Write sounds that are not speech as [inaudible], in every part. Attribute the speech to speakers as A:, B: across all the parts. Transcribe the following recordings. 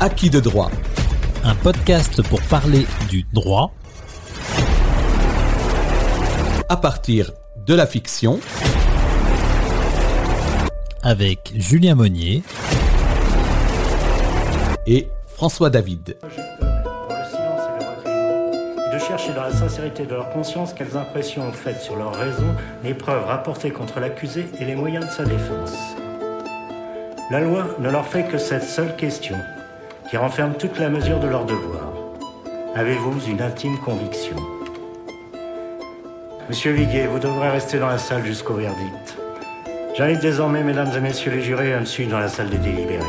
A: Acquis de droit.
B: Un podcast pour parler du droit
A: à partir de la fiction
B: avec Julien Monnier
A: et François David.
C: de chercher dans la sincérité de leur conscience quelles impressions ont faites sur leur raison les preuves rapportées contre l'accusé et les moyens de sa défense. La loi ne leur fait que cette seule question, qui renferme toute la mesure de leur devoir. Avez-vous une intime conviction Monsieur Viguier, vous devrez rester dans la salle jusqu'au verdict. J'invite désormais, mesdames et messieurs les jurés, à me suivre dans la salle des délibérés.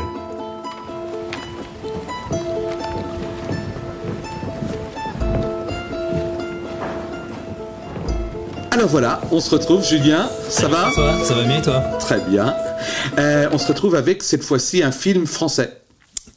D: Alors voilà, on se retrouve, Julien, ça va
B: Ça va, ça va bien et toi?
D: Très bien. Euh, on se retrouve avec cette fois-ci un film français.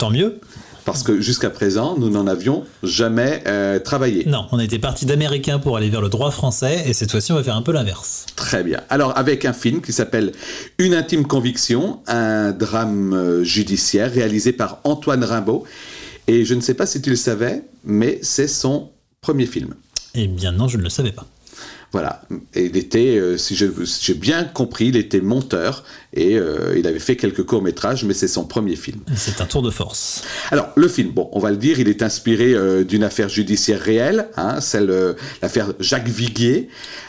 B: Tant mieux.
D: Parce que jusqu'à présent, nous n'en avions jamais euh, travaillé.
B: Non, on était parti d'américain pour aller vers le droit français et cette fois-ci on va faire un peu l'inverse.
D: Très bien. Alors avec un film qui s'appelle Une intime conviction, un drame euh, judiciaire réalisé par Antoine Rimbaud. Et je ne sais pas si tu le savais, mais c'est son premier film.
B: Eh bien non, je ne le savais pas.
D: Voilà. Et il était, euh, si j'ai bien compris, il était monteur et euh, il avait fait quelques courts-métrages, mais c'est son premier film.
B: C'est un tour de force.
D: Alors, le film, bon, on va le dire, il est inspiré euh, d'une affaire judiciaire réelle, hein, celle, l'affaire Jacques Viguier.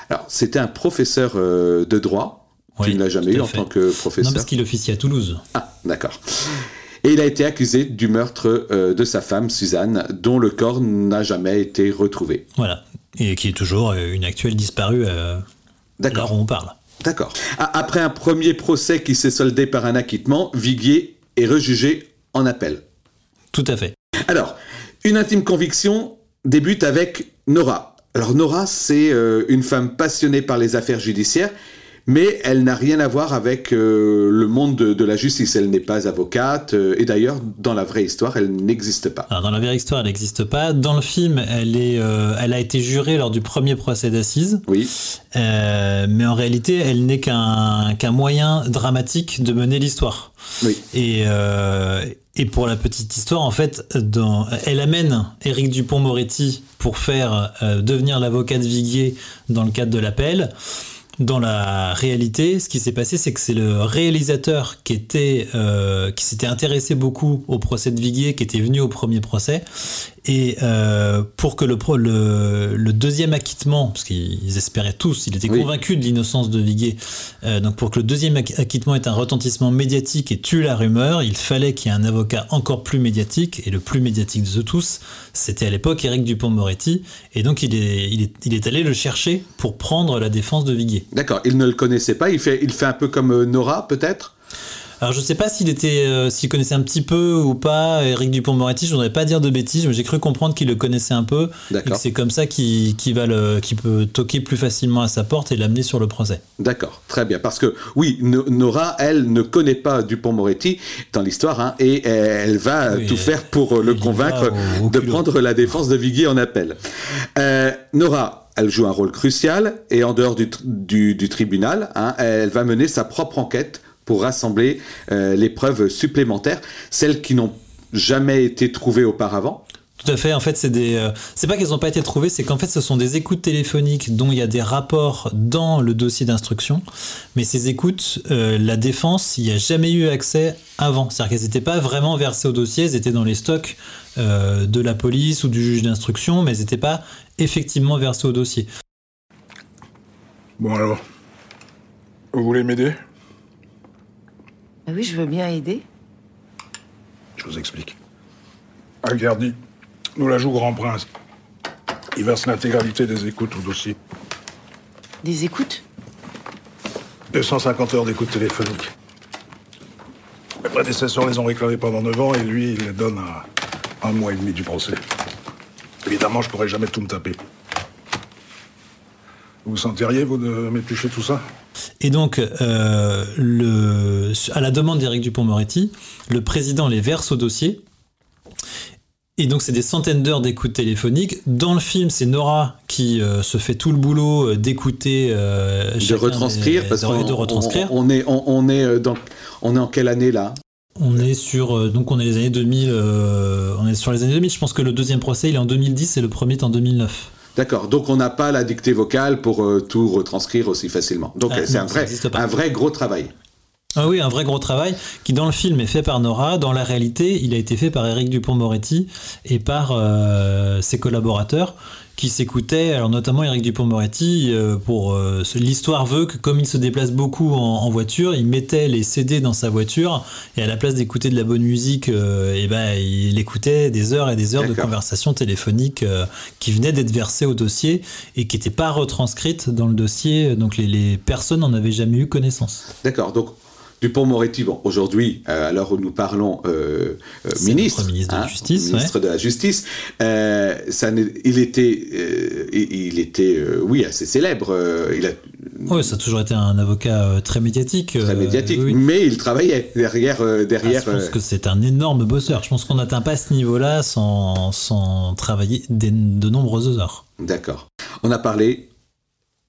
D: Alors, c'était un professeur de droit. qui tu ne l'as jamais eu en tant que professeur.
B: Non, parce qu'il officie à Toulouse.
D: Ah, d'accord. Et il a été accusé du meurtre de sa femme, Suzanne, dont le corps n'a jamais été retrouvé.
B: Voilà et qui est toujours euh, une actuelle disparue euh, où on parle.
D: D'accord. Après un premier procès qui s'est soldé par un acquittement, Viguier est rejugé en appel.
B: Tout à fait.
D: Alors, une intime conviction débute avec Nora. Alors Nora, c'est euh, une femme passionnée par les affaires judiciaires mais elle n'a rien à voir avec euh, le monde de, la justice. Elle n'est pas avocate, euh, et d'ailleurs, dans la vraie histoire, elle n'existe pas.
B: dans la vraie histoire, elle n'existe pas. Dans le film, elle, est, euh, elle a été jurée lors du premier procès d'assises.
D: Oui.
B: mais en réalité, elle n'est qu'un moyen dramatique de mener l'histoire.
D: Oui.
B: Et, et pour la petite histoire, en fait, dans, elle amène Éric Dupont-Moretti pour faire devenir l'avocat de Viguier dans le cadre de l'appel dans la réalité, ce qui s'est passé, c'est que c'est le réalisateur euh, qui s'était intéressé beaucoup au procès de Viguier, qui était venu au premier procès, et euh, pour que le, le, le, deuxième acquittement, parce qu'ils espéraient tous, il était convaincu de l'innocence de Viguier, euh, donc pour que le deuxième acquittement ait un retentissement médiatique et tue la rumeur, il fallait qu'il y ait un avocat encore plus médiatique, et le plus médiatique de tous, c'était à l'époque Éric Dupont-Moretti, et donc il est, il, est, il est allé le chercher pour prendre la défense de Viguier.
D: D'accord, il ne le connaissait pas, il fait, il fait un peu comme euh, Nora peut-être?
B: Alors je sais pas s'il était, euh, s'il connaissait un petit peu ou pas Eric Dupont-Moretti. Je voudrais pas dire de bêtises, mais j'ai cru comprendre qu'il le connaissait un peu et que c'est comme ça qu'il va le, qui peut toquer plus facilement à sa porte et l'amener sur le procès.
D: D'accord, très bien. Parce que oui, Nora, elle ne connaît pas Dupont-Moretti dans l'histoire hein, et elle va tout faire pour le convaincre de prendre la défense de Viguier en appel. Euh, Nora, elle joue un rôle crucial et en dehors du, du, tribunal, hein, elle va mener sa propre enquête pour rassembler euh, les preuves supplémentaires, celles qui n'ont jamais été trouvées auparavant.
B: Tout à fait. En fait, c'est des. Euh, c'est pas qu'elles n'ont pas été trouvées, c'est qu'en fait, ce sont des écoutes téléphoniques dont il y a des rapports dans le dossier d'instruction. Mais ces écoutes, euh, la défense, il n'y a jamais eu accès avant. C'est-à-dire qu'elles n'étaient pas vraiment versées au dossier, elles étaient dans les stocks de la police ou du juge d'instruction, mais elles n'étaient pas effectivement versées au dossier.
E: Bon alors, vous voulez m'aider?
F: Ah oui, je veux bien aider.
E: Je vous explique. Algardi nous la joue Grand Prince. Il verse l'intégralité des écoutes au dossier.
F: Des écoutes?
E: 250 heures d'écoute téléphonique. Mes prédécesseurs les ont réclamées pendant 9 ans et lui, il les donne à un mois et demi du procès. Évidemment, je pourrais jamais tout me taper. Vous sentiriez, vous, de m'éplucher tout ça?
B: Et donc, euh, le, à la demande d'Éric Dupont-Moretti, le président les verse au dossier. Et donc, c'est des centaines d'heures d'écoute téléphonique. Dans le film, c'est Nora qui euh, se fait tout le boulot euh, d'écouter.
D: de retranscrire, parce qu'on
B: retranscrire.
D: On, est, on, est dans, on est en quelle année là?
B: On est sur donc on est les années 2000. on est sur les années 2000. Je pense que le deuxième procès il est en 2010 et le premier est en 2009.
D: D'accord. Donc on n'a pas la dictée vocale pour tout retranscrire aussi facilement. Donc ah, c'est un vrai, un vrai gros travail.
B: Ah oui, un vrai gros travail qui dans le film est fait par Nora. Dans la réalité, il a été fait par Eric Dupont-Moretti et par euh, ses collaborateurs qui s'écoutaient. Alors notamment Eric Dupont-Moretti, euh, pour euh, l'histoire veut que comme il se déplace beaucoup en, voiture, il mettait les CD dans sa voiture et à la place d'écouter de la bonne musique, et ben il écoutait des heures et des heures de conversations téléphoniques qui venaient d'être versées au dossier et qui n'étaient pas retranscrites dans le dossier. Donc les, les personnes n'en avaient jamais eu connaissance.
D: D'accord. Donc Dupont-Moretti, bon, aujourd'hui, euh, à l'heure où nous parlons, euh, euh ministre,
B: ministre, de, la
D: hein,
B: Justice,
D: ministre de la Justice, euh, ça, il était, il était, oui, assez célèbre. il a,
B: oui, ça a toujours été un avocat très médiatique.
D: Très médiatique, mais il travaillait derrière. derrière
B: ah, je pense que c'est un énorme bosseur. Je pense qu'on n'atteint pas ce niveau-là sans, sans travailler de nombreuses heures.
D: D'accord. On a parlé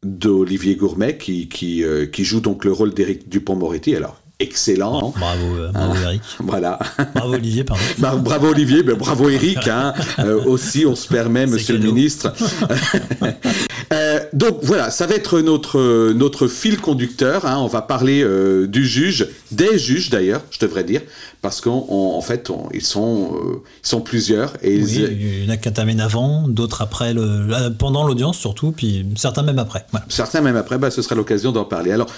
D: d'Olivier Gourmet qui, qui, qui, joue donc le rôle d'Éric Dupont-Moretti. Alors, excellent.
B: Bravo, euh, bravo Eric. [laughs]
D: voilà.
B: Bravo Olivier, pardon. [laughs]
D: bravo Olivier, bravo Eric. Hein. Euh, aussi, on se permet, Monsieur le Ministre. [laughs] Euh, donc voilà, ça va être notre, notre fil conducteur. Hein. On va parler du juge, des juges d'ailleurs, je devrais dire, parce qu'en fait, ils, sont, ils sont plusieurs.
B: Et il y en a qui terminent avant, d'autres après, le, pendant l'audience surtout, puis certains même après.
D: Certains même après, bah, ce sera l'occasion d'en parler. Alors,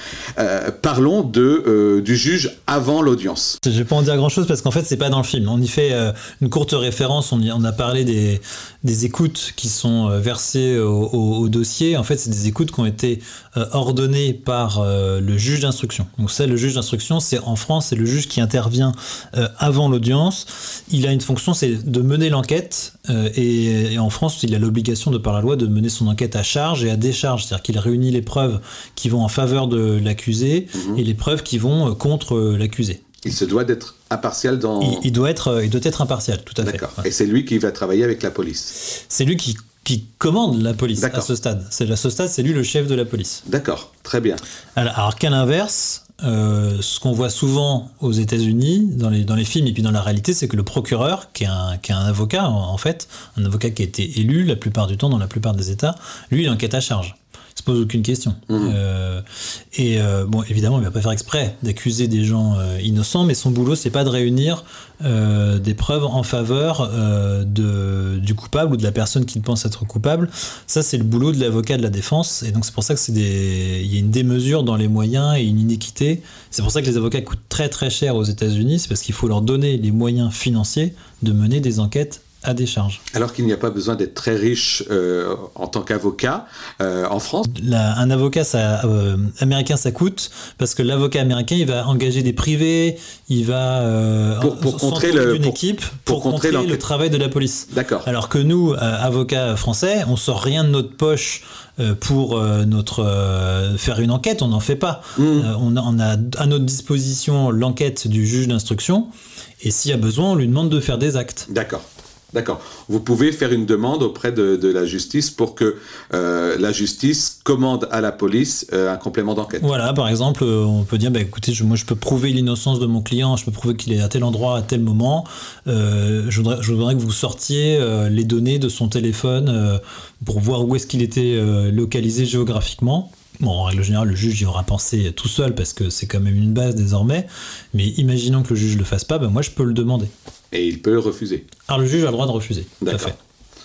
D: parlons de du juge avant l'audience.
B: Je vais pas en dire grand chose parce qu'en fait c'est pas dans le film. On y fait euh, une courte référence. On, y, on a parlé des, des, écoutes qui sont euh, versées au, dossier. En fait c'est des écoutes qui ont été euh, ordonnées par le juge d'instruction. Donc c'est le juge d'instruction. C'est en France c'est le juge qui intervient avant l'audience. Il a une fonction c'est de mener l'enquête et, en France il a l'obligation de par la loi de mener son enquête à charge et à décharge. C'est-à-dire qu'il réunit les preuves qui vont en faveur de l'accusé mhm. et les preuves qui vont contre l'accusé.
D: Il se doit d'être impartial dans.
B: Il, doit être, il doit être impartial, tout à fait.
D: D'accord. Et c'est lui qui va travailler avec la police.
B: C'est lui qui, qui commande la police à ce stade. C'est à ce stade, c'est lui le chef de la police.
D: D'accord, très bien.
B: Alors, qu'à l'inverse, euh, ce qu'on voit souvent aux États-Unis, dans les, dans les films et puis dans la réalité, c'est que le procureur, qui est un, qui est un avocat en, fait, un avocat qui a été élu la plupart du temps dans la plupart des États, lui, il enquête à charge se pose aucune question. Mmh. Euh, et euh, bon, évidemment, il va pas faire exprès d'accuser des gens euh, innocents, mais son boulot, c'est pas de réunir des preuves en faveur de, du coupable ou de la personne qui pense être coupable. Ça, c'est le boulot de l'avocat de la défense, et donc c'est pour ça que c'est des, il y a une démesure dans les moyens et une inéquité. C'est pour ça que les avocats coûtent très très cher aux États-Unis, c'est parce qu'il faut leur donner les moyens financiers de mener des enquêtes à.
D: Alors qu'il n'y a pas besoin d'être très riche euh, en tant qu'avocat euh, en France.
B: un avocat ça, euh, américain, ça coûte parce que l'avocat américain, il va engager des privés, il va
D: pour, pour contrer le,
B: une équipe pour, contrer, le travail de la police.
D: D'accord.
B: Alors que nous, avocats français, on sort rien de notre poche pour notre faire une enquête, on n'en fait pas. Mmh. on, a, on a à notre disposition l'enquête du juge d'instruction. Et s'il y a besoin, on lui demande de faire des actes.
D: D'accord. D'accord. Vous pouvez faire une demande auprès de, la justice pour que euh, la justice commande à la police euh, un complément d'enquête.
B: Voilà, par exemple, euh, on peut dire, bah, écoutez, moi je peux prouver l'innocence de mon client, je peux prouver qu'il est à tel endroit à tel moment. je, voudrais, je voudrais que vous sortiez les données de son téléphone pour voir où est-ce qu'il était localisé géographiquement. Bon, en règle générale, le juge y aura pensé tout seul parce que c'est quand même une base désormais. Mais imaginons que le juge ne le fasse pas, ben moi je peux le demander.
D: Et il peut refuser.
B: Alors le juge a le droit de refuser.
D: D'accord.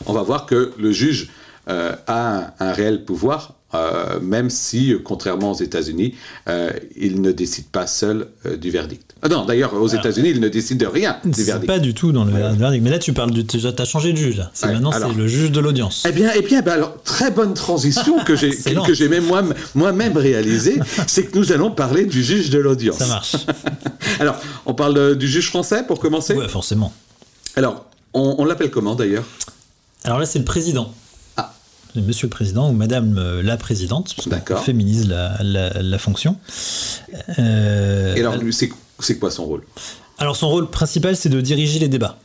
D: On va voir que le juge euh, a un, réel pouvoir, euh, même si, contrairement aux États-Unis, euh, il ne décide pas seul du verdict. Ah non, d'ailleurs, aux États-Unis, il ne décide de rien du verdict.
B: Pas du tout dans le verdict. Mais là, tu parles tu as changé de juge. Maintenant c'est le juge de l'audience.
D: Eh bien, eh bien, ben alors très bonne transition que j'ai [laughs] que j'ai même moi moi-même réalisée, c'est que nous allons parler du juge de l'audience.
B: Ça marche. [laughs]
D: alors, on parle du juge français pour commencer?
B: Oui, forcément.
D: Alors, on l'appelle comment d'ailleurs?
B: Alors là, c'est le président. Monsieur le Président ou Madame euh, la Présidente, parce qu'on féminise la, fonction.
D: Euh, Et alors, c'est quoi son rôle?
B: Alors, son rôle principal, c'est de diriger les débats.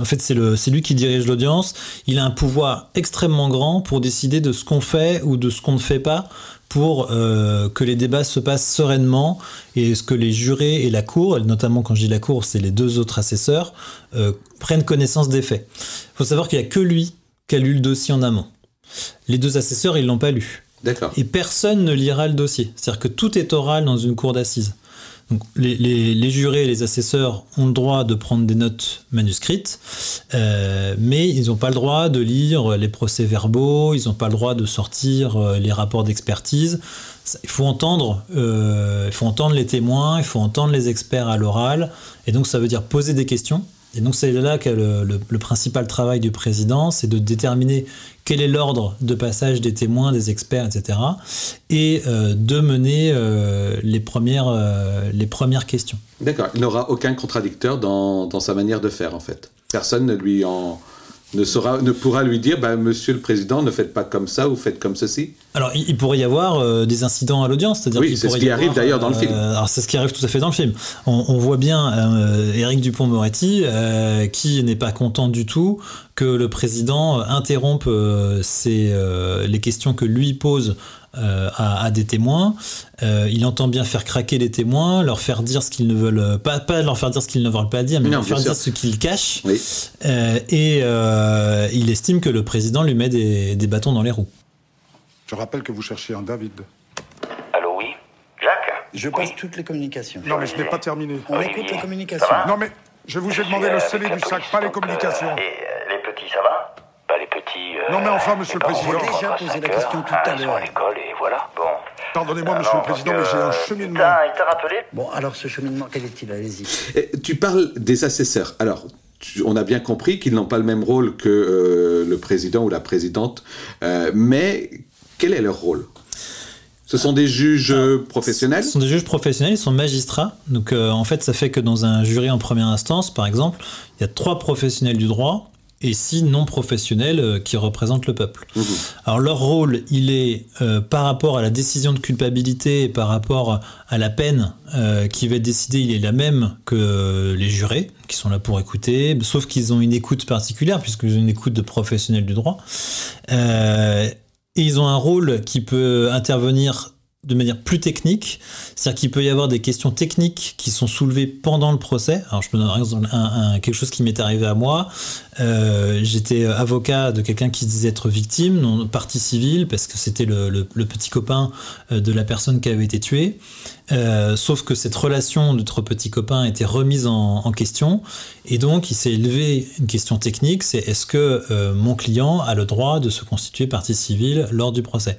B: En fait, c'est lui qui dirige l'audience. Il a un pouvoir extrêmement grand pour décider de ce qu'on fait ou de ce qu'on ne fait pas pour euh, que les débats se passent sereinement et ce que les jurés et la cour, notamment quand je dis la cour, c'est les deux autres assesseurs, euh, prennent connaissance des faits. Il faut savoir qu'il n'y a que lui qui a lu le dossier en amont. Les deux assesseurs, ils l'ont pas lu.
D: D'accord.
B: Et personne ne lira le dossier. C'est-à-dire que tout est oral dans une cour d'assises les, jurés et les assesseurs ont le droit de prendre des notes manuscrites, euh, mais ils n'ont pas le droit de lire les procès-verbaux, ils n'ont pas le droit de sortir euh, les rapports d'expertise. Il faut entendre, euh, il faut entendre les témoins, il faut entendre les experts à l'oral, et donc ça veut dire poser des questions. Et donc c'est là que le, principal travail du président, c'est de déterminer quel est l'ordre de passage des témoins, des experts, etc. Et euh, de mener euh, les, premières, euh, les premières questions.
D: D'accord, il n'aura aucun contradicteur dans, dans, sa manière de faire en fait. Personne ne lui en ne, pourra lui dire bah, Monsieur le Président, ne faites pas comme ça ou faites comme ceci
B: Alors, il, pourrait y avoir euh, des incidents à l'audience.
D: Oui, c'est ce qui arrive d'ailleurs dans le film.
B: Euh, alors, c'est ce qui arrive tout à fait dans le film. On, voit bien euh, Éric Dupont-Moretti qui n'est pas content du tout que le président interrompe les questions que lui pose euh, à, des témoins. Euh, il entend bien faire craquer les témoins, leur faire dire ce qu'ils ne veulent pas, pas leur faire dire ce qu'ils ne veulent pas dire, mais leur faire dire ce qu'ils cachent. Euh, et il estime que le président lui met des, des, bâtons dans les roues.
E: Je rappelle que vous cherchez un David.
G: Allô, oui Jacques
H: Je passe toutes les communications.
E: Non, mais je n'ai pas terminé.
H: On écoute les communications.
E: Non, mais je vous ai demandé le scellé du sac, pas les communications.
G: Et les petits, ça va.
E: Euh, non, mais enfin, monsieur le président.
H: J'ai déjà posé la question tout à l'heure.
G: à l'école et voilà. Bon.
E: Pardonnez-moi, monsieur le président, mais j'ai un cheminement.
G: Il t'a rappelé?
H: Bon, alors ce cheminement, quel est-il? Allez-y.
D: Tu parles des assesseurs. Alors, on a bien compris qu'ils n'ont pas le même rôle que euh, le président ou la présidente, euh, mais quel est leur rôle? Ce sont des juges professionnels?
B: Ce sont des juges professionnels, ils sont magistrats. Donc en fait, ça fait que dans un jury en première instance, par exemple, il y a trois professionnels du droit et six non professionnels euh, qui représentent le peuple. Mmh. Alors leur rôle, il est euh, par rapport à la décision de culpabilité et par rapport à la peine euh, qui va être décidée, il est la même que les jurés qui sont là pour écouter, sauf qu'ils ont une écoute particulière puisqu'ils ont une écoute de professionnels du droit. et ils ont un rôle qui peut intervenir de manière plus technique, c'est-à-dire qu'il peut y avoir des questions techniques qui sont soulevées pendant le procès. Alors je peux donner un, un, quelque chose qui m'est arrivé à moi. Euh, j'étais avocat de quelqu'un qui disait être victime, non partie civile, parce que c'était le, petit copain euh, de la personne qui avait été tuée. Euh, sauf que cette relation de notre petit copain était remise en, en question, et donc il s'est élevé une question technique, c'est est-ce que mon client a le droit de se constituer partie civile lors du procès?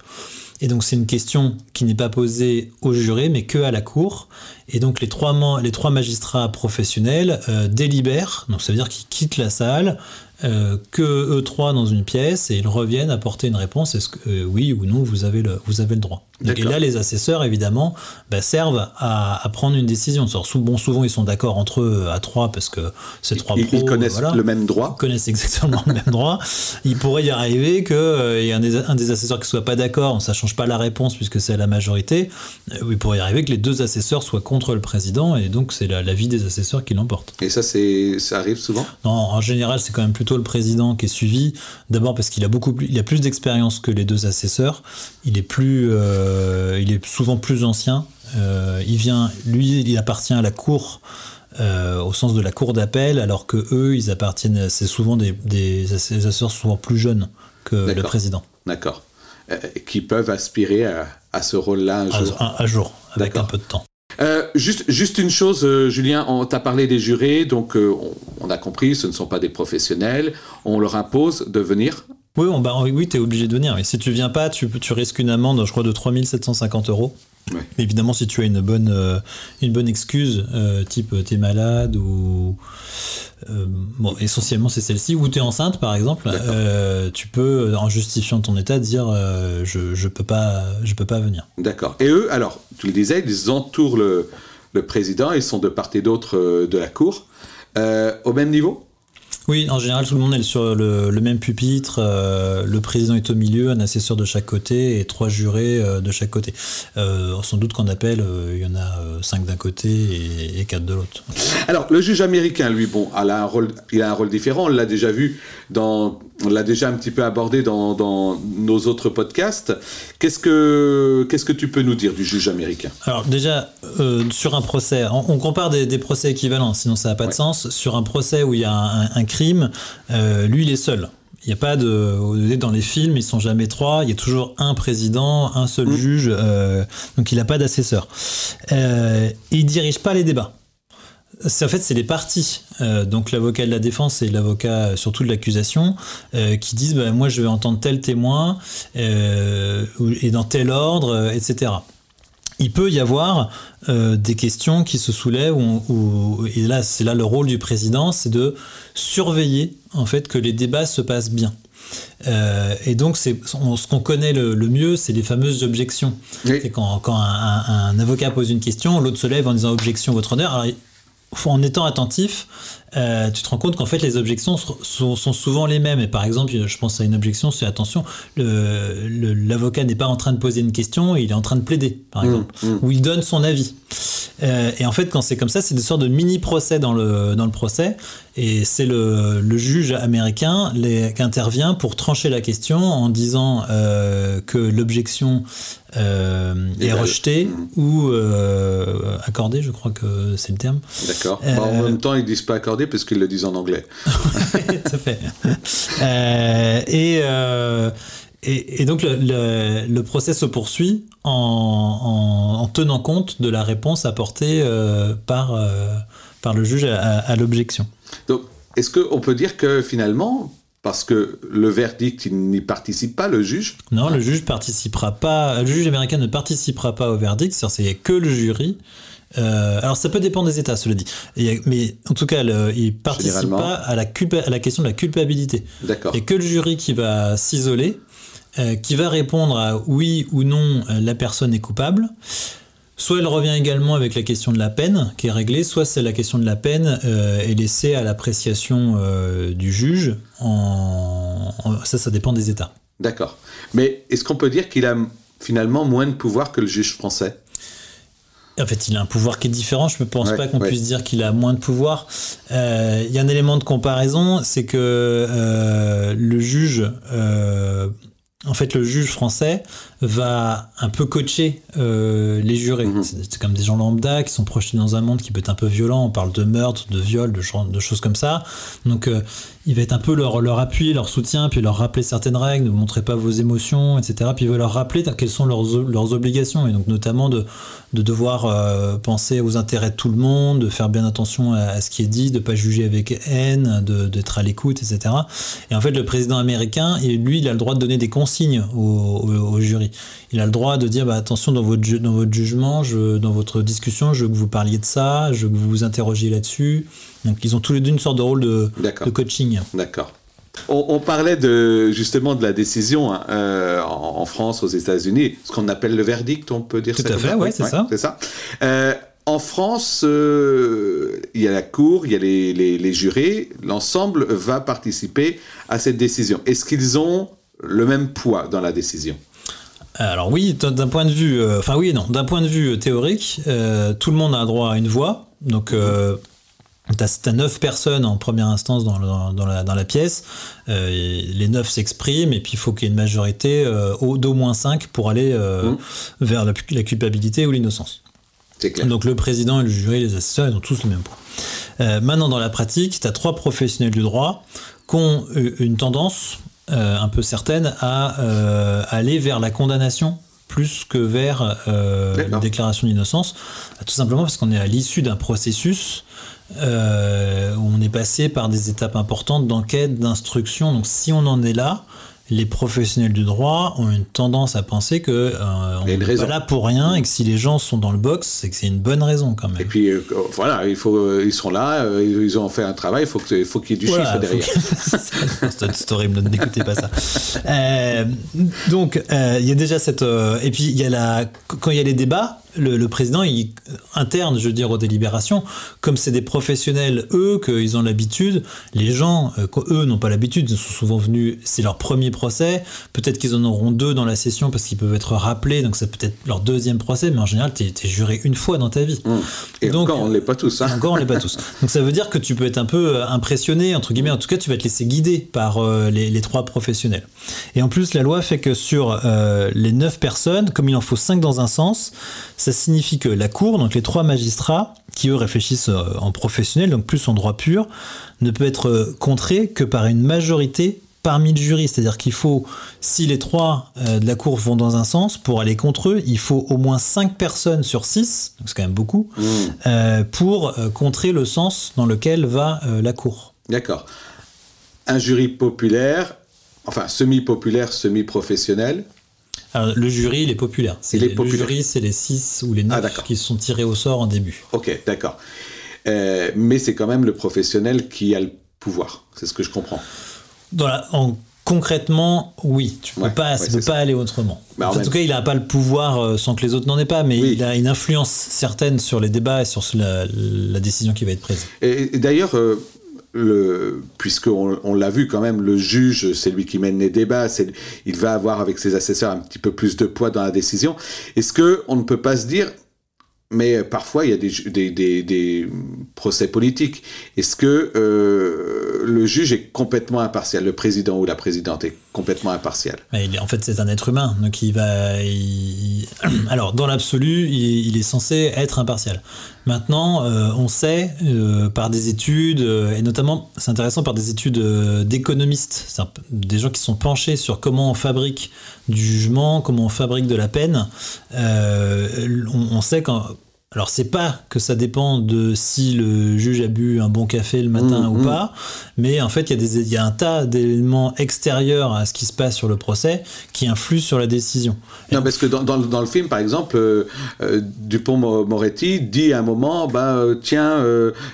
B: Et donc c'est une question qui n'est pas posée au juré, mais que à la cour. Et donc les trois, magistrats professionnels euh, délibèrent, donc ça veut dire qu'ils quittent la salle, euh, que eux trois dans une pièce et ils reviennent apporter une réponse est-ce que euh, oui ou non vous avez le, vous avez le droit. et là les assesseurs évidemment bah, servent à, prendre une décision. Bon, souvent ils sont d'accord entre eux à trois parce que c'est trois
D: pros. Ils connaissent le même droit.
B: Ils connaissent exactement le même droit. Il pourrait y arriver qu'il euh, y ait un des, un des, assesseurs qui soit pas d'accord, ça change pas la réponse puisque c'est à la majorité. il pourrait y arriver que les deux assesseurs soient contre le président et donc c'est l'avis des assesseurs qui l'emporte.
D: Et ça c'est ça arrive souvent?
B: Non, en général c'est quand même plutôt le président qui est suivi. D'abord parce qu'il a beaucoup plus, il a plus d'expérience que les deux assesseurs. Il est plus, euh, il est souvent plus ancien. Euh, il vient, lui, il appartient à la cour. Euh, au sens de la cour d'appel, alors que eux, ils appartiennent, c'est souvent des, des, assesseurs souvent plus jeunes que le président.
D: D'accord. qui peuvent aspirer à, ce rôle-là un jour.
B: Un, jour, avec un peu de temps.
D: Euh, juste, juste une chose, euh, Julien, on t'a parlé des jurés, donc euh, on, a compris, ce ne sont pas des professionnels, on leur impose de venir?
B: Oui, bah, oui, tu es obligé de venir. Et si tu viens pas, tu, tu risques une amende, je crois, de 3750 euros. Évidemment, si tu as une bonne, euh, une bonne excuse, euh, type t'es malade ou. bon, essentiellement, c'est celle-ci, ou t'es enceinte, par exemple, tu peux, en justifiant ton état, dire je, je, peux pas, je peux pas venir.
D: D'accord. Et eux, alors, tu le disais, ils entourent le, le président, ils sont de part et d'autre de la cour. au même niveau?
B: Oui, en général, tout le monde est sur le, le même pupitre. euh, le président est au milieu, un assesseur de chaque côté et trois jurés euh, de chaque côté. Euh, sans doute qu'en appel, euh, il y en a euh, cinq d'un côté et, et quatre de l'autre.
D: Alors, le juge américain, lui, bon, elle a un rôle, il a un rôle différent. On l'a déjà vu dans, on l'a déjà un petit peu abordé dans, dans nos autres podcasts. Qu'est-ce que, qu'est-ce que tu peux nous dire du juge américain?
B: Alors déjà, euh, sur un procès, on, on compare des, des procès équivalents, sinon ça n'a pas de sens. Sur un procès où il y a un, un crime, euh, lui, il est seul. Il n'y a pas de. Dans les films, ils sont jamais trois. Il y a toujours un président, un seul juge. euh, donc il n'a pas d'assesseur. Euh, il dirige pas les débats. C'est en fait c'est les parties, euh, donc l'avocat de la défense et l'avocat surtout de l'accusation, euh, qui disent bah, moi je vais entendre tel témoin euh, et dans tel ordre, etc. Il peut y avoir des questions qui se soulèvent où, où- et là c'est là le rôle du président, c'est de surveiller en fait que les débats se passent bien. Euh, et donc, c'est, ce qu'on connaît le, le mieux, c'est les fameuses objections.
D: Oui.
B: C'est quand, quand un, un- un avocat pose une question, l'autre se lève en disant objection, votre honneur. Alors, en étant attentif, euh, tu te rends compte qu'en fait les objections sont, souvent les mêmes. Et par exemple, je pense à une objection, c'est attention, l'avocat n'est pas en train de poser une question, il est en train de plaider, par exemple, ou il donne son avis. Euh, et en fait, quand c'est comme ça, c'est des sortes de mini procès dans le dans le procès. Et c'est le, le juge américain les- qui intervient pour trancher la question en disant euh, que l'objection euh, est
D: valide.
B: rejetée ou euh, accordée, je crois que c'est le terme.
D: D'accord.
B: Euh,
D: Bah, en même temps, ils disent pas accordé parce qu'ils le disent en anglais. [laughs]
B: Tout fait. Euh, et, euh, et, et donc le, le- le procès se poursuit en, en- en tenant compte de la réponse apportée euh, par, euh, par le juge à, à l'objection.
D: Donc, est-ce qu'on peut dire que finalement, parce que le verdict, il n'y participe pas, le juge
B: Non, le juge participera pas. Le juge américain ne participera pas au verdict, c'est-à-dire c'est que le jury. Euh, alors ça peut dépendre des États, cela dit. Et- mais en tout cas, le- il participe pas à la, culpa- à la question de la culpabilité.
D: D'accord.
B: Il n'y a que le jury qui va s'isoler, euh, qui va répondre à oui ou non euh, la personne est coupable. Soit elle revient également avec la question de la peine qui est réglée, soit c'est la question de la peine euh, est laissée à l'appréciation euh, du juge. En... Ça, ça dépend des États.
D: D'accord. Mais est-ce qu'on peut dire qu'il a finalement moins de pouvoir que le juge français?
B: En fait, il a un pouvoir qui est différent. Je ne pense
D: Ouais,
B: pas qu'on
D: ouais.
B: puisse dire qu'il a moins de pouvoir. Euh, Il y a un élément de comparaison, c'est que euh, le juge, en fait, le juge français va un peu coacher euh, les jurés.
D: Mhm.
B: C'est comme des gens lambda qui sont projetés dans un monde qui peut être un peu violent. On parle de meurtre, de viol, de, choses comme ça. Donc, euh, il va être un peu leur, leur appui, leur soutien, puis leur rappeler certaines règles, ne montrez pas vos émotions, etc. Puis il va leur rappeler quelles sont leurs, leurs obligations, et donc notamment de, de devoir euh, penser aux intérêts de tout le monde, de faire bien attention à, à ce qui est dit, de pas juger avec haine, de- d'être à l'écoute, etc. Et en fait, le président américain, lui, il a le droit de donner des consignes au, au- au jury. Il a le droit de dire bah, attention dans votre, ju- dans votre jugement, je, dans votre discussion, je veux que vous parliez de ça, je veux que vous vous interrogiez là-dessus. Donc ils ont tous les deux une sorte de rôle de, coaching.
D: D'accord. On, on parlait de, justement de la décision hein, euh, en, en France, aux États-Unis, ce qu'on appelle le verdict, on peut dire
B: Tout
D: ça
B: à
D: comme
B: fait,
D: Oui,
B: c'est ça.
D: C'est ça. Euh, en France, euh, il y a la Cour, il y a les, les- les jurés, l'ensemble va participer à cette décision. Est-ce qu'ils ont le même poids dans la décision?
B: Alors oui, d'un point de vue, euh, enfin oui non, d'un point de vue euh, théorique, euh, tout le monde a droit à une voix. Donc euh, t'as as neuf personnes en première instance dans, la, dans la pièce. Euh, les neuf s'expriment et puis il faut qu'il y ait une majorité euh, au- d'au moins cinq pour aller euh,
D: Mhm.
B: vers la, la culpabilité ou l'innocence. Donc le président et le jury, les assesseurs, ils ont tous le même. Euh, maintenant, dans la pratique, tu as trois professionnels du droit qui ont une tendance euh, un peu certaine à euh, aller vers la condamnation plus que vers euh,
D: D'accord.
B: une déclaration d'innocence, tout simplement parce qu'on est à l'issue d'un processus euh, où on est passé par des étapes importantes d'enquête, d'instruction. Donc si on en est là, les professionnels du droit ont une tendance à penser que euh, on n'est pas là pour rien et que si les gens sont dans le box, c'est que c'est une bonne raison quand
D: Et
B: même.
D: puis euh, voilà, il faut, euh, ils sont là, euh, ils ont fait un travail, il faut que- faut qu'il y ait du
B: Voilà,
D: chiffre derrière.
B: que- [laughs] c'est horrible, n'écoutez pas ça. Euh, donc, euh, il y a déjà cette. euh, et puis, il y a la, quand il y a les débats, le, président, il, interne, je veux dire, aux délibérations, comme c'est des professionnels, eux, qu'ils ont l'habitude, les gens, euh, eux, n'ont pas l'habitude, ils sont souvent venus, c'est leur premier procès, peut-être qu'ils en auront deux dans la session parce qu'ils peuvent être rappelés, donc c'est peut-être leur deuxième procès, mais en général, tu es, juré une fois dans ta vie.
D: Mmh. Et donc, encore, on ne l'est pas tous. Hein.
B: Encore, on ne l'est pas tous. [laughs] Donc ça veut dire que tu peux être un peu euh, impressionné, entre guillemets, en tout cas, tu vas te laisser guider par euh, les, trois professionnels. Et en plus, la loi fait que sur les neuf personnes, comme il en faut cinq dans un sens, ça signifie que la Cour, donc les trois magistrats, qui eux réfléchissent euh, en professionnel, donc plus en droit pur, ne peut être euh, contré que par une majorité parmi le jury. C'est-à-dire qu'il faut, si les trois euh, de la Cour vont dans un sens, pour aller contre eux, il faut au moins cinq personnes sur six, c'est quand même beaucoup, mmh. pour contrer le sens dans lequel va la Cour.
D: D'accord. Un jury populaire, enfin semi-populaire, semi-professionnel,
B: le jury, il est populaire. C'est le jury, c'est les 6 ou les 9 ah, qui sont tirés au sort en début.
D: Ok, d'accord. Euh, mais c'est quand même le professionnel qui a le pouvoir. C'est ce que je comprends.
B: en, concrètement, oui. Tu peux pas, ça peut pas aller autrement. en, tout cas, il n'a pas le pouvoir euh, sans que les autres n'en aient pas, mais il a une influence certaine sur les débats et sur la, décision qui va être prise.
D: Et, d'ailleurs, euh, le, puisqu'on on, l'a vu quand même, le juge, c'est lui qui mène les débats, il va avoir avec ses assesseurs un petit peu plus de poids dans la décision. Est-ce que on ne peut pas se dire, mais parfois il y a des, procès politiques. Est-ce que euh, le juge est complètement impartial, le président ou la présidente complètement impartial
B: En fait, c'est un être humain, donc il va. [clears throat] Alors, dans l'absolu, il, est censé être impartial. Maintenant, euh, on sait euh, par des études, et notamment, c'est intéressant par des études d'économistes, des gens qui sont penchés sur comment on fabrique du jugement, comment on fabrique de la peine. on, on sait quand alors c'est pas que ça dépend de si le juge a bu un bon café le matin ou mmh, mmh. pas, mais en fait il y, a des, y a un tas d'éléments extérieurs à ce qui se passe sur le procès qui influent sur la décision.
D: non, parce que dans, dans, le film par exemple, euh, euh, Dupont-Moretti dit à un moment, bah, euh, tiens,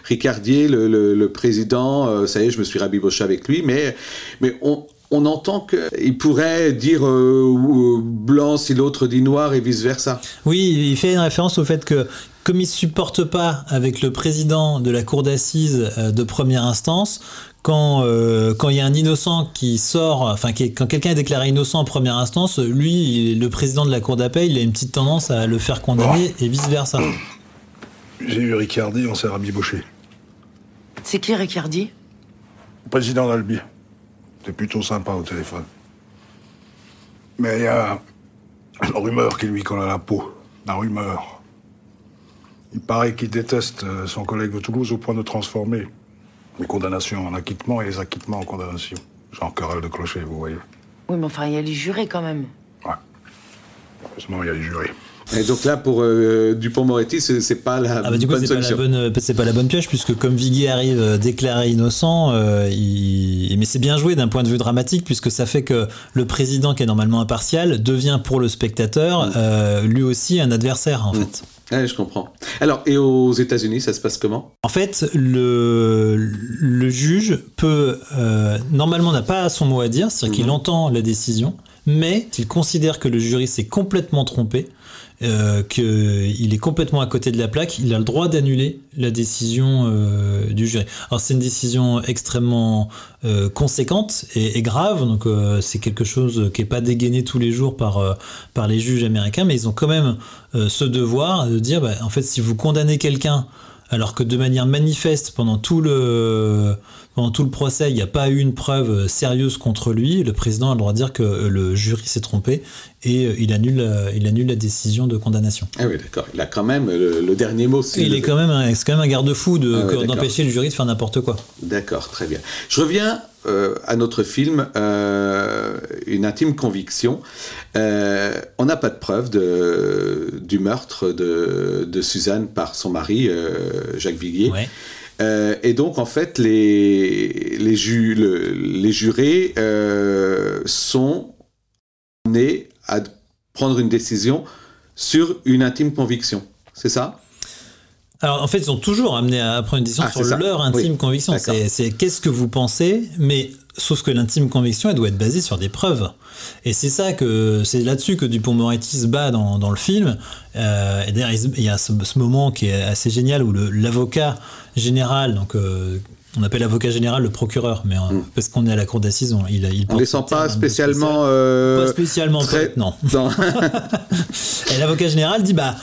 D: Ricardier, le, le, président, ça y est, je me suis rabiboché avec lui, mais, mais on, on entend qu'il pourrait dire euh, blanc si l'autre dit noir et vice-versa.
B: Oui, il fait une référence au fait que comme il ne supporte pas avec le président de la cour d'assises euh, de première instance, quand euh, quand il y a un innocent qui sort, enfin quand quelqu'un est déclaré innocent en première instance, lui, le président de la cour d'appel, il a une petite tendance à le faire condamner et vice-versa. [coughs]
E: J'ai eu Ricardi, on s'est rabiboché.
F: C'est qui Ricardi
E: Le président d'Albi. C'est plutôt sympa au téléphone. Mais il y a une rumeur qui lui colle à la peau. La rumeur. Il paraît qu'il déteste euh, son collègue de Toulouse au point de transformer les condamnations en acquittement et les acquittements en condamnation. Genre querelle de clocher, vous voyez.
F: Oui, mais enfin, il y a les jurés quand même.
E: Ouais. Heureusement, il y a les jurés.
D: Et donc là, pour euh, Dupont-Moretti, c'est pas la ah bah du coup, bonne solution.
B: Euh, c'est pas la bonne pioche, puisque comme Viguier arrive euh, déclaré innocent, mais c'est bien joué d'un point de vue dramatique, puisque ça fait que le président, qui est normalement impartial, devient pour le spectateur, mm. lui aussi, un adversaire, en mm. fait.
D: Ouais, je comprends. Alors, et aux États-Unis, ça se passe comment?
B: En fait, le, le juge peut, normalement, n'a pas son mot à dire, c'est-à-dire qu'il mm. entend la décision, mais s'il considère que le jury s'est complètement trompé, euh, qu'il est complètement à côté de la plaque, il a le droit d'annuler la décision euh, du jury. Alors c'est une décision extrêmement euh, conséquente et, grave, donc c'est quelque chose qui n'est pas dégainé tous les jours par, par les juges américains, mais ils ont quand même ce devoir de dire, bah, en fait, si vous condamnez quelqu'un alors que de manière manifeste pendant tout le pendant tout le procès, il n'y a pas eu une preuve sérieuse contre lui, le président a le droit de dire que le jury s'est trompé et euh, il annule, euh, il annule la décision de condamnation.
D: Ah oui, d'accord. Il a quand même le, dernier mot.
B: Il est quand même, c'est quand même un garde-fou ah d'empêcher le jury de faire n'importe quoi.
D: D'accord, très bien. Je reviens euh, à notre film, Une intime conviction. on n'a pas de preuve de, du meurtre de, de, Suzanne par son mari, Jacques. Ouais. Euh, et donc, en fait, les, les, les jurés euh, sont nés à prendre une décision sur une intime conviction. C'est ça?
B: Alors en fait, ils sont toujours amenés à prendre une décision
D: Ah,
B: sur leur intime
D: Oui.
B: conviction. C'est qu'est-ce que vous pensez, mais sauf que l'intime conviction, elle doit être basée sur des preuves. Et c'est ça que c'est là-dessus que Dupont-Moretti se bat dans, dans le film. Euh, et d'ailleurs, il y a ce, ce moment qui est assez génial où l'avocat général, donc euh, on appelle avocat général le procureur, mais euh, parce qu'on est à la cour d'assises, on, il, il
D: On pas spécialement.
B: spécial. Pas spécialement,
D: très-
B: non.
D: dans- [laughs] [laughs]
B: Et l'avocat général dit bah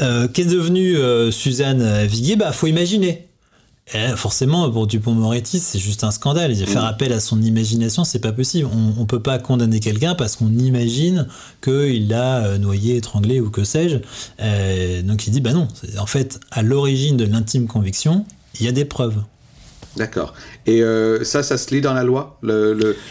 B: euh, qu'est devenue euh, Suzanne Viguier? Bah faut imaginer. Et forcément, pour Dupont-Moretti, c'est juste un scandale. Faire appel à son imagination, c'est pas possible. On, on peut pas condamner quelqu'un parce qu'on imagine qu'il l'a euh, noyé, étranglé ou que sais-je. Euh, donc il dit bah non. En fait, à l'origine de l'intime conviction, il y a des preuves.
D: D'accord. Et euh, ça, ça se lit dans la loi?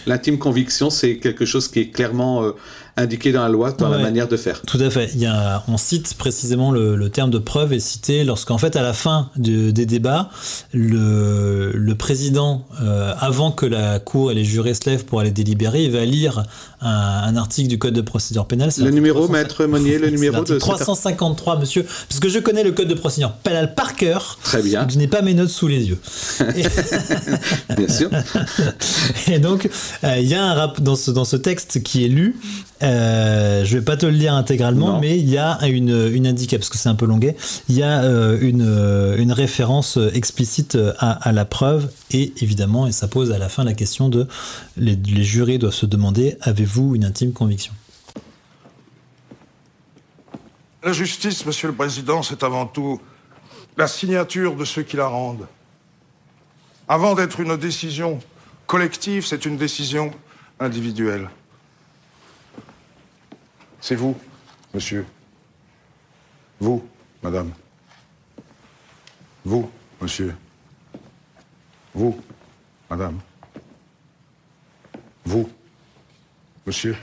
D: L'intime conviction, c'est quelque chose qui est clairement euh, indiqué dans la loi, dans la manière de faire.
B: Tout à fait. Il y a, on cite précisément le, le terme de preuve est cité lorsqu'en fait à la fin de- des débats, le, le président, euh, avant que la cour et les jurés se lèvent pour aller délibérer, il va lire un, un article du code de procédure pénale.
D: Le numéro,
B: 350.
D: maître Monnier, le [laughs] numéro de...
B: 353, monsieur, parce que je connais le code de procédure pénale par cœur.
D: Très bien.
B: Je n'ai pas mes notes sous les yeux. Et- [laughs]
D: Bien sûr.
B: et donc, euh, il y a un rap dans ce, dans ce texte qui est lu. Euh, je vais pas te le lire intégralement,
D: Non.
B: mais il y a une, une indication, parce que c'est un peu longuet, il y a euh, une, euh, une référence explicite à, à la preuve, et évidemment, et ça pose à la fin la question de les, jurés doivent se demander avez-vous une intime conviction?
E: La justice, Monsieur le Président, c'est avant tout la signature de ceux qui la rendent. Avant d'être une décision collective, c'est une décision individuelle. C'est vous, monsieur. Vous, madame. Vous, monsieur. Vous, madame. Vous, monsieur.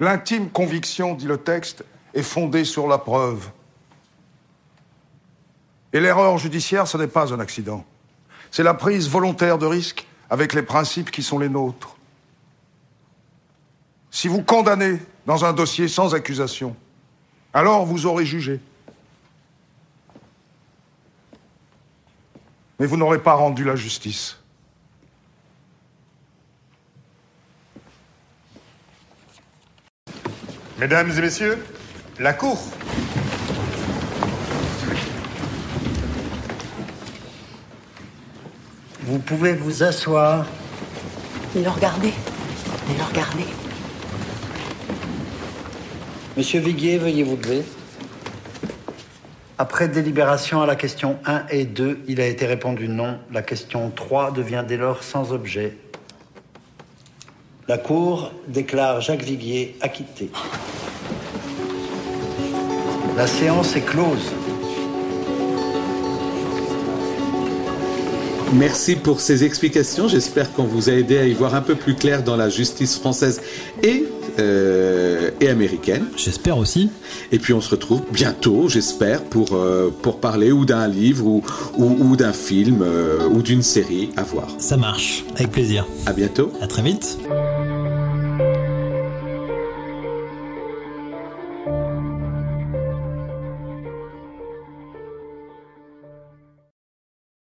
E: L'intime conviction, dit le texte, est fondée sur la preuve. Et l'erreur judiciaire, ce n'est pas un accident. C'est la prise volontaire de risque avec les principes qui sont les nôtres. Si vous condamnez dans un dossier sans accusation, alors vous aurez jugé. Mais vous n'aurez pas rendu la justice.
I: Mesdames et messieurs, la cour.
H: Vous pouvez vous asseoir.
F: Mais le regarder. Mais le regarder.
H: Monsieur Viguier, veuillez vous lever. Après délibération à la question 1 et 2, il a été répondu non. La question 3 devient dès lors sans objet. La Cour déclare Jacques Viguier acquitté. La séance est close.
D: Merci pour ces explications. J'espère qu'on vous a aidé à y voir un peu plus clair dans la justice française et, euh, et américaine.
B: J'espère aussi.
D: Et puis on se retrouve bientôt, j'espère, pour, euh, pour parler ou d'un livre ou, ou, ou d'un film euh, ou d'une série à voir.
B: Ça marche, avec plaisir.
D: À bientôt.
B: À très vite.